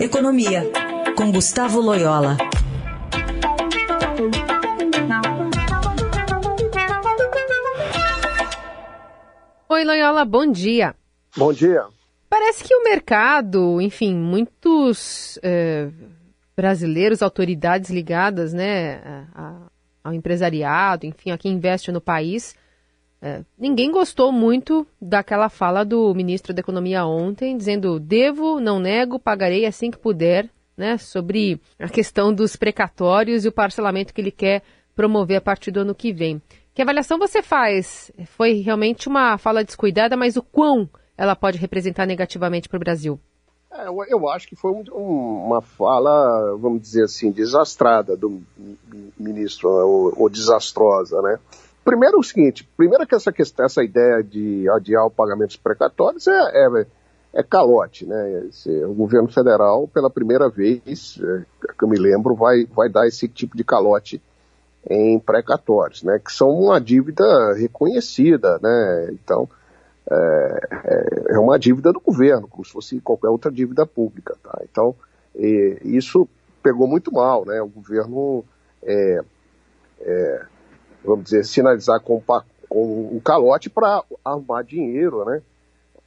Economia, com Gustavo Loyola. Oi, Loyola, bom dia. Bom dia. Parece que o mercado, enfim, muitos é, brasileiros, autoridades ligadas né, a, ao empresariado, enfim, a quem investe no país, é, ninguém gostou muito daquela fala do ministro da Economia ontem, dizendo: devo, não nego, pagarei assim que puder, né, sobre a questão dos precatórios e o parcelamento que ele quer promover a partir do ano que vem. Que avaliação você faz? Foi realmente uma fala descuidada, mas o quão ela pode representar negativamente para o Brasil? É, eu acho que foi um, uma fala, vamos dizer assim, desastrada do ministro, ou, ou desastrosa, né? Primeiro o seguinte, primeiro que essa, questão, essa ideia de adiar o pagamento dos precatórios é, é, é calote, né? Esse, o governo federal, pela primeira vez, é, que eu me lembro, vai, vai dar esse tipo de calote em precatórios, né? Que são uma dívida reconhecida, né? Então, é, é, é uma dívida do governo, como se fosse qualquer outra dívida pública, tá? Então, isso pegou muito mal, né? O governo é, é, vamos dizer, sinalizar com, com um calote para arrumar dinheiro, né?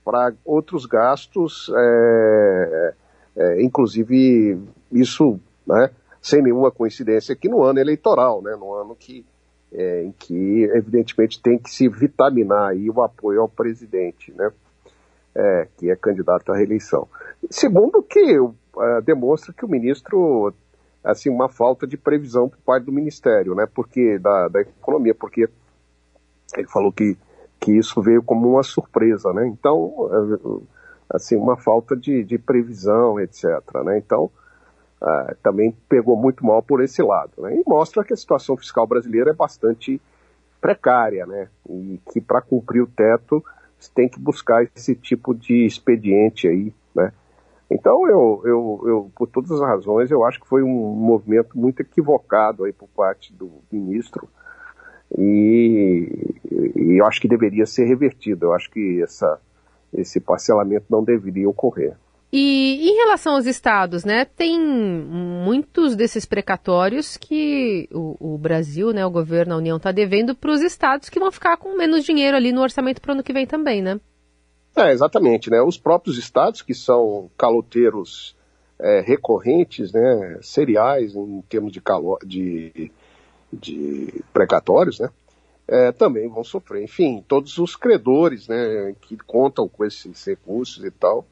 Para outros gastos, é, é, inclusive isso, né? Sem nenhuma coincidência aqui no ano eleitoral, né? No ano que, é, em que, evidentemente, tem que se vitaminar aí o apoio ao presidente, né? É, que é candidato à reeleição. Segundo, que uh, demonstra que o ministro assim uma falta de previsão por parte do Ministério, né? Porque da, da economia, porque ele falou que que isso veio como uma surpresa, né? Então, é, assim, uma falta de, de previsão, etc. Né? Então, uh, também pegou muito mal por esse lado, né? E mostra que a situação fiscal brasileira é bastante precária, né? E que para cumprir o teto você tem que buscar esse tipo de expediente aí, né? Então, eu, eu, eu, por todas as razões, eu acho que foi um movimento muito equivocado aí por parte do ministro e, e eu acho que deveria ser revertido. Eu acho que essa, esse parcelamento não deveria ocorrer. E em relação aos estados, né, tem muitos desses precatórios que o, o Brasil, né, o governo, a União está devendo para os estados que vão ficar com menos dinheiro ali no orçamento para o ano que vem também, né? É, exatamente, né? Os próprios estados que são caloteiros é, recorrentes, né, seriais em termos de, calo de, de precatórios, né, é, também vão sofrer. Enfim, todos os credores, né, que contam com esses recursos e tal,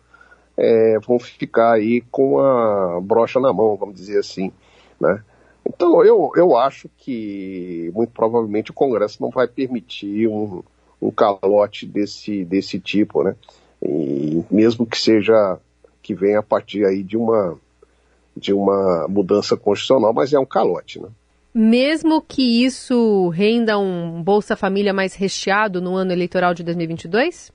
é, vão ficar aí com a brocha na mão, vamos dizer assim, né. Então, eu, eu acho que muito provavelmente o Congresso não vai permitir um, um calote desse, desse tipo, né? E mesmo que seja que venha a partir aí de uma de uma mudança constitucional, mas é um calote, né? Mesmo que isso renda um Bolsa Família mais recheado no ano eleitoral de 2022?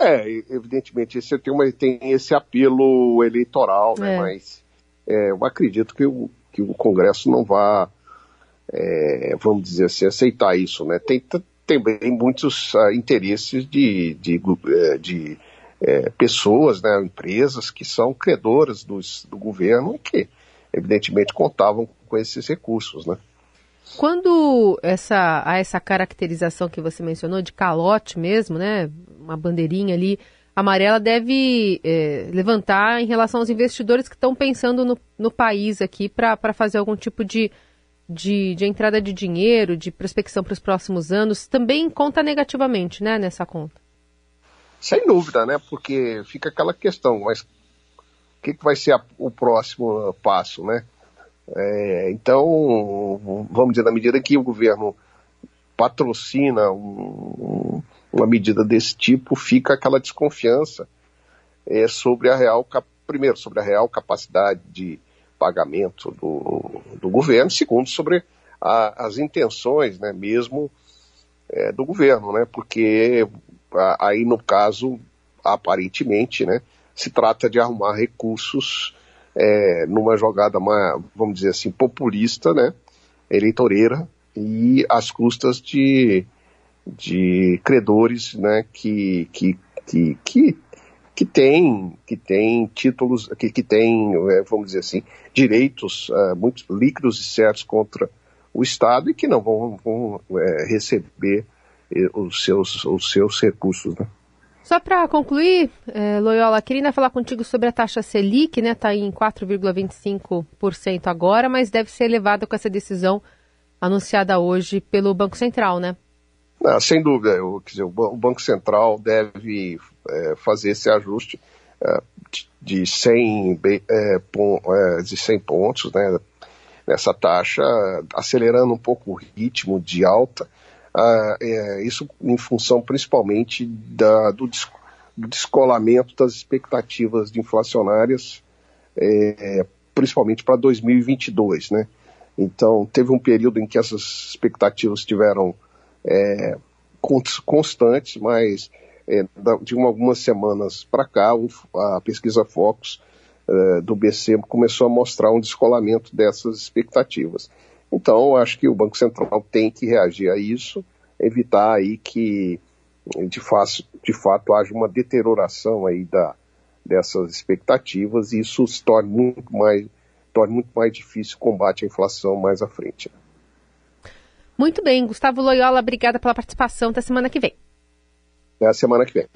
É, evidentemente, esse tem, uma, tem esse apelo eleitoral, né? É. Mas é, eu acredito que o, que o Congresso não vá, é, vamos dizer assim, aceitar isso, né? Tem, também muitos uh, interesses de, de, eh, de é, pessoas, né, empresas que são credoras dos, do governo que, evidentemente, contavam com esses recursos. Né? Quando essa, há essa caracterização que você mencionou de calote mesmo, né, uma bandeirinha ali amarela deve é, levantar em relação aos investidores que estão pensando no, no país aqui para fazer algum tipo de de, de entrada de dinheiro, de prospecção para os próximos anos, também conta negativamente, né, nessa conta? Sem dúvida, né? Porque fica aquela questão, mas o que, que vai ser a, o próximo passo, né? É, então, vamos dizer, na medida que o governo patrocina um, uma medida desse tipo, fica aquela desconfiança é, sobre a real, primeiro, sobre a real capacidade de pagamento do, do governo, segundo sobre a, as intenções, né, mesmo é, do governo, né, porque a, aí no caso, aparentemente, né, se trata de arrumar recursos é, numa jogada, mais, vamos dizer assim, populista, né, eleitoreira, e às custas de, de credores, né, que, que, que, que que tem, que tem títulos, que, que tem, é, vamos dizer assim, direitos uh, muito líquidos e certos contra o Estado e que não vão, vão é, receber eh, os, seus, os seus recursos. Né? Só para concluir, eh, Loyola, queria falar contigo sobre a taxa Selic, né? Está em 4,25% agora, mas deve ser elevada com essa decisão anunciada hoje pelo Banco Central, né? Ah, sem dúvida, eu, dizer, o Banco Central deve é, fazer esse ajuste é, de, 100, é, é, de 100 pontos né, nessa taxa, acelerando um pouco o ritmo de alta, ah, é, isso em função principalmente da, do, descolamento das expectativas inflacionárias, é, principalmente para 2022. Né? Então, teve um período em que essas expectativas tiveram é, constantes, mas é, de algumas semanas para cá, a pesquisa Focus é, do BC começou a mostrar um descolamento dessas expectativas. Então, acho que o Banco Central tem que reagir a isso, evitar aí que de, fato, de fato haja uma deterioração aí da, dessas expectativas e isso se torne muito mais, torne muito mais difícil o combate à inflação mais à frente. Muito bem, Gustavo Loyola, obrigada pela participação. Até semana que vem. Até a semana que vem.